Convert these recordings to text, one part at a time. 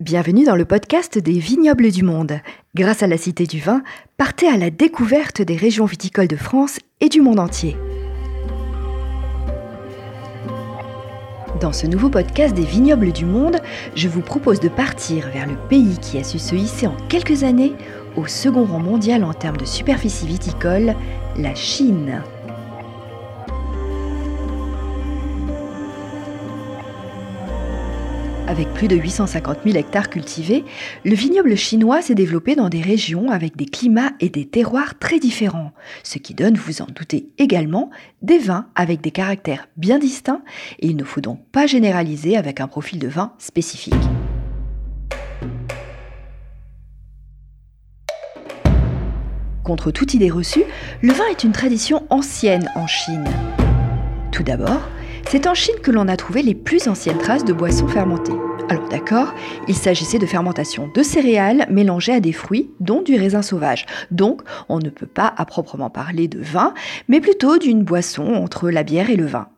Bienvenue dans le podcast des vignobles du monde. Grâce à la Cité du Vin, partez à la découverte des régions viticoles de France et du monde entier. Dans ce nouveau podcast des vignobles du monde, je vous propose de partir vers le pays qui a su se hisser en quelques années au second rang mondial en termes de superficie viticole, la Chine. Avec plus de 850 000 hectares cultivés, le vignoble chinois s'est développé dans des régions avec des climats et des terroirs très différents, ce qui donne, vous en doutez également, des vins avec des caractères bien distincts et il ne faut donc pas généraliser avec un profil de vin spécifique. Contre toute idée reçue, le vin est une tradition ancienne en Chine. Tout d'abord, c'est en Chine que l'on a trouvé les plus anciennes traces de boissons fermentées. Alors d'accord, il s'agissait de fermentation de céréales mélangées à des fruits, dont du raisin sauvage. Donc on ne peut pas à proprement parler de vin, mais plutôt d'une boisson entre la bière et le vin.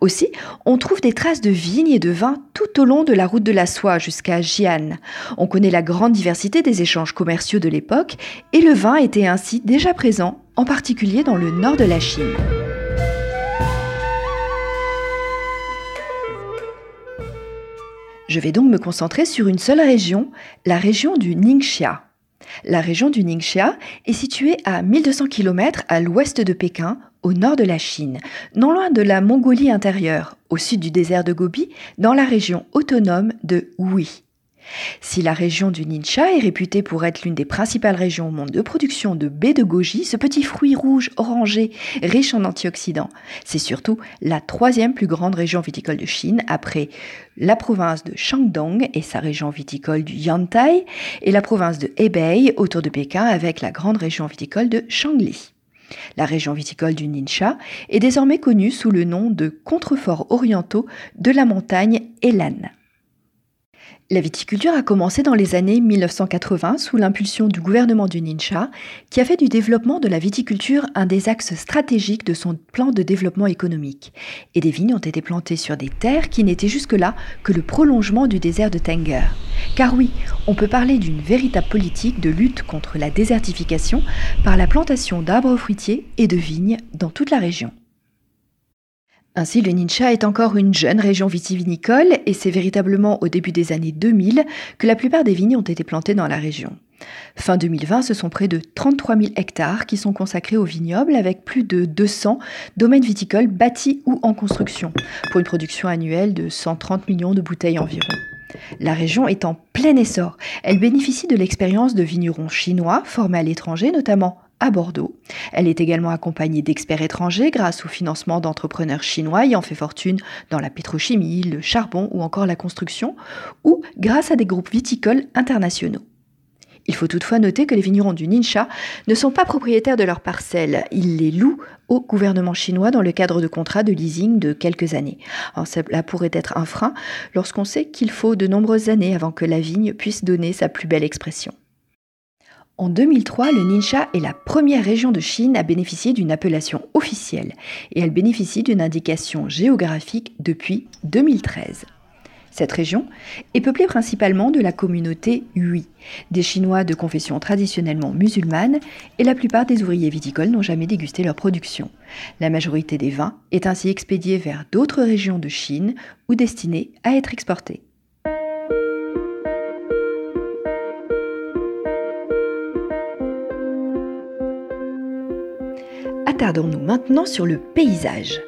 Aussi, on trouve des traces de vignes et de vin tout au long de la route de la soie jusqu'à Jian. On connaît la grande diversité des échanges commerciaux de l'époque et le vin était ainsi déjà présent, en particulier dans le nord de la Chine. Je vais donc me concentrer sur une seule région, la région du Ningxia. La région du Ningxia est située à 1200 km à l'ouest de Pékin, au nord de la Chine, non loin de la Mongolie intérieure, au sud du désert de Gobi, dans la région autonome de Hui. Si la région du Ningxia est réputée pour être l'une des principales régions au monde de production de baies de goji, ce petit fruit rouge orangé riche en antioxydants, c'est surtout la troisième plus grande région viticole de Chine après la province de Shandong et sa région viticole du Yantai et la province de Hebei autour de Pékin avec la grande région viticole de Shangli. La région viticole du Ningxia est désormais connue sous le nom de contreforts orientaux de la montagne Helan. La viticulture a commencé dans les années 1980 sous l'impulsion du gouvernement du Nincha, qui a fait du développement de la viticulture un des axes stratégiques de son plan de développement économique. Et des vignes ont été plantées sur des terres qui n'étaient jusque-là que le prolongement du désert de Tenger. Car oui, on peut parler d'une véritable politique de lutte contre la désertification par la plantation d'arbres fruitiers et de vignes dans toute la région. Ainsi, le Nincha est encore une jeune région vitivinicole et c'est véritablement au début des années 2000 que la plupart des vignes ont été plantées dans la région. Fin 2020, ce sont près de 33 000 hectares qui sont consacrés au vignoble avec plus de 200 domaines viticoles bâtis ou en construction pour une production annuelle de 130 millions de bouteilles environ. La région est en plein essor. Elle bénéficie de l'expérience de vignerons chinois formés à l'étranger, notamment à Bordeaux. Elle est également accompagnée d'experts étrangers grâce au financement d'entrepreneurs chinois ayant fait fortune dans la pétrochimie, le charbon ou encore la construction, ou grâce à des groupes viticoles internationaux. Il faut toutefois noter que les vignerons du Ninsha ne sont pas propriétaires de leurs parcelles, ils les louent au gouvernement chinois dans le cadre de contrats de leasing de quelques années. cela pourrait être un frein lorsqu'on sait qu'il faut de nombreuses années avant que la vigne puisse donner sa plus belle expression. En 2003, le Ningxia est la première région de Chine à bénéficier d'une appellation officielle et elle bénéficie d'une indication géographique depuis 2013. Cette région est peuplée principalement de la communauté Hui, des Chinois de confession traditionnellement musulmane, et la plupart des ouvriers viticoles n'ont jamais dégusté leur production. La majorité des vins est ainsi expédiée vers d'autres régions de Chine ou destinée à être exportés. Attardons-nous maintenant sur le paysage.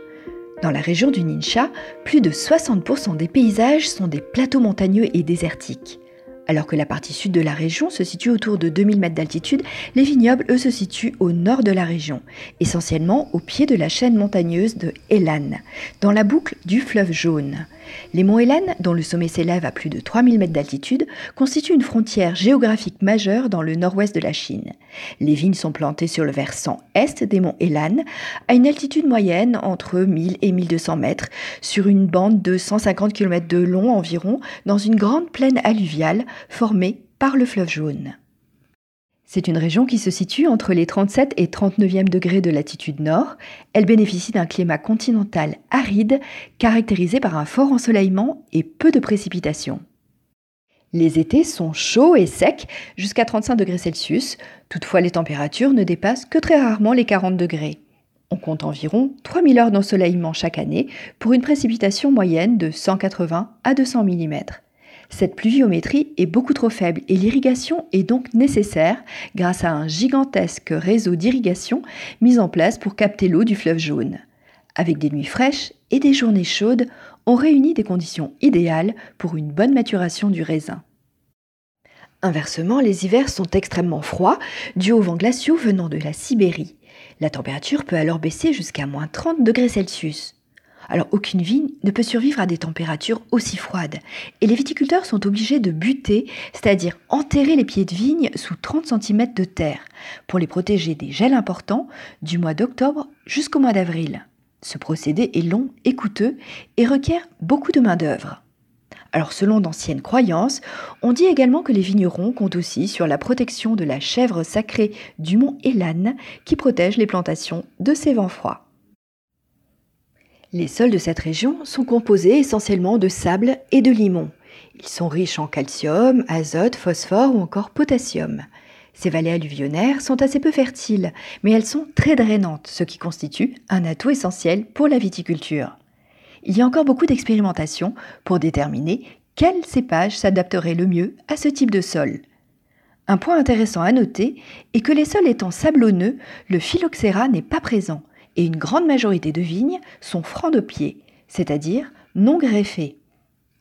Dans la région du Nincha, plus de 60% des paysages sont des plateaux montagneux et désertiques. Alors que la partie sud de la région se situe autour de 2000 mètres d'altitude, les vignobles, eux, se situent au nord de la région, essentiellement au pied de la chaîne montagneuse de Helan, dans la boucle du fleuve Jaune. Les monts Helan, dont le sommet s'élève à plus de 3000 mètres d'altitude, constituent une frontière géographique majeure dans le nord-ouest de la Chine. Les vignes sont plantées sur le versant est des monts Helan, à une altitude moyenne entre 1000 et 1200 mètres, sur une bande de 150 km de long environ, dans une grande plaine alluviale formée par le fleuve Jaune. C'est une région qui se situe entre les 37 et 39e degrés de latitude nord. Elle bénéficie d'un climat continental aride, caractérisé par un fort ensoleillement et peu de précipitations. Les étés sont chauds et secs jusqu'à 35 degrés Celsius, toutefois les températures ne dépassent que très rarement les 40 degrés. On compte environ 3000 heures d'ensoleillement chaque année pour une précipitation moyenne de 180 à 200 mm. Cette pluviométrie est beaucoup trop faible et l'irrigation est donc nécessaire grâce à un gigantesque réseau d'irrigation mis en place pour capter l'eau du fleuve jaune. Avec des nuits fraîches et des journées chaudes, on réunit des conditions idéales pour une bonne maturation du raisin. Inversement, les hivers sont extrêmement froids, dus aux vents glaciaux venant de la Sibérie. La température peut alors baisser jusqu'à moins 30 degrés Celsius. Alors aucune vigne ne peut survivre à des températures aussi froides. Et les viticulteurs sont obligés de buter, c'est-à-dire enterrer les pieds de vigne sous 30 cm de terre, pour les protéger des gels importants du mois d'octobre jusqu'au mois d'avril. Ce procédé est long et coûteux et requiert beaucoup de main-d'œuvre. Alors selon d'anciennes croyances, on dit également que les vignerons comptent aussi sur la protection de la chèvre sacrée du mont Elan qui protège les plantations de ces vents froids. Les sols de cette région sont composés essentiellement de sable et de limon. Ils sont riches en calcium, azote, phosphore ou encore potassium. Ces vallées alluvionnaires sont assez peu fertiles, mais elles sont très drainantes, ce qui constitue un atout essentiel pour la viticulture. Il y a encore beaucoup d'expérimentations pour déterminer quel cépage s'adapterait le mieux à ce type de sol. Un point intéressant à noter est que les sols étant sablonneux, le phylloxéra n'est pas présent, et une grande majorité de vignes sont francs de pied, c'est-à-dire non greffés.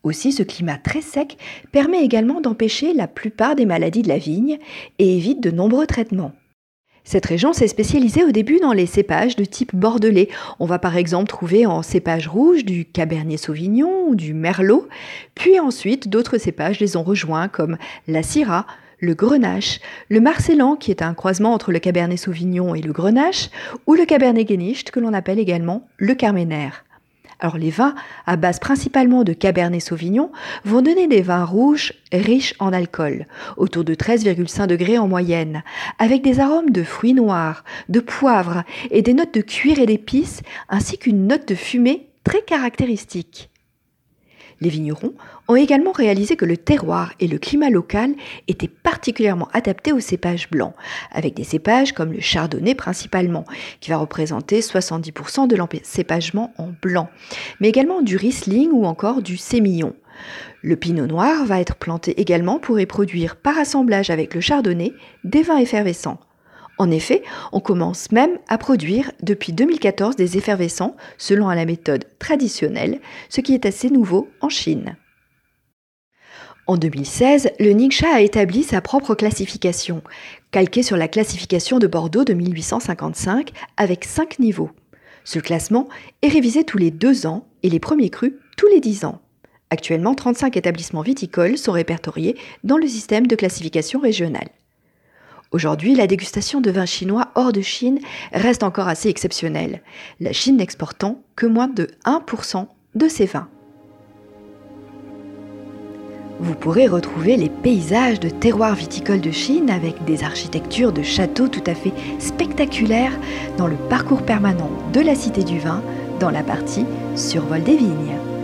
Aussi, ce climat très sec permet également d'empêcher la plupart des maladies de la vigne et évite de nombreux traitements. Cette région s'est spécialisée au début dans les cépages de type bordelais. On va par exemple trouver en cépage rouge du Cabernet Sauvignon ou du Merlot, puis ensuite d'autres cépages les ont rejoints comme la Syrah, le grenache, le marcellan qui est un croisement entre le cabernet sauvignon et le grenache, ou le cabernet guénicht que l'on appelle également le carménère. Alors les vins à base principalement de cabernet sauvignon vont donner des vins rouges riches en alcool, autour de 13,5 degrés en moyenne, avec des arômes de fruits noirs, de poivre et des notes de cuir et d'épices, ainsi qu'une note de fumée très caractéristique. Les vignerons ont également réalisé que le terroir et le climat local étaient particulièrement adaptés aux cépages blancs, avec des cépages comme le chardonnay principalement, qui va représenter 70% de l'encépagement en blanc, mais également du riesling ou encore du sémillon. Le pinot noir va être planté également pour y produire par assemblage avec le chardonnay des vins effervescents. En effet, on commence même à produire depuis 2014 des effervescents selon la méthode traditionnelle, ce qui est assez nouveau en Chine. En 2016, le Ningxia a établi sa propre classification, calquée sur la classification de Bordeaux de 1855 avec 5 niveaux. Ce classement est révisé tous les 2 ans et les premiers crus tous les 10 ans. Actuellement, 35 établissements viticoles sont répertoriés dans le système de classification régionale. Aujourd'hui, la dégustation de vins chinois hors de Chine reste encore assez exceptionnelle, la Chine n'exportant que moins de 1% de ses vins. Vous pourrez retrouver les paysages de terroirs viticoles de Chine avec des architectures de châteaux tout à fait spectaculaires dans le parcours permanent de la Cité du Vin dans la partie Survol des vignes.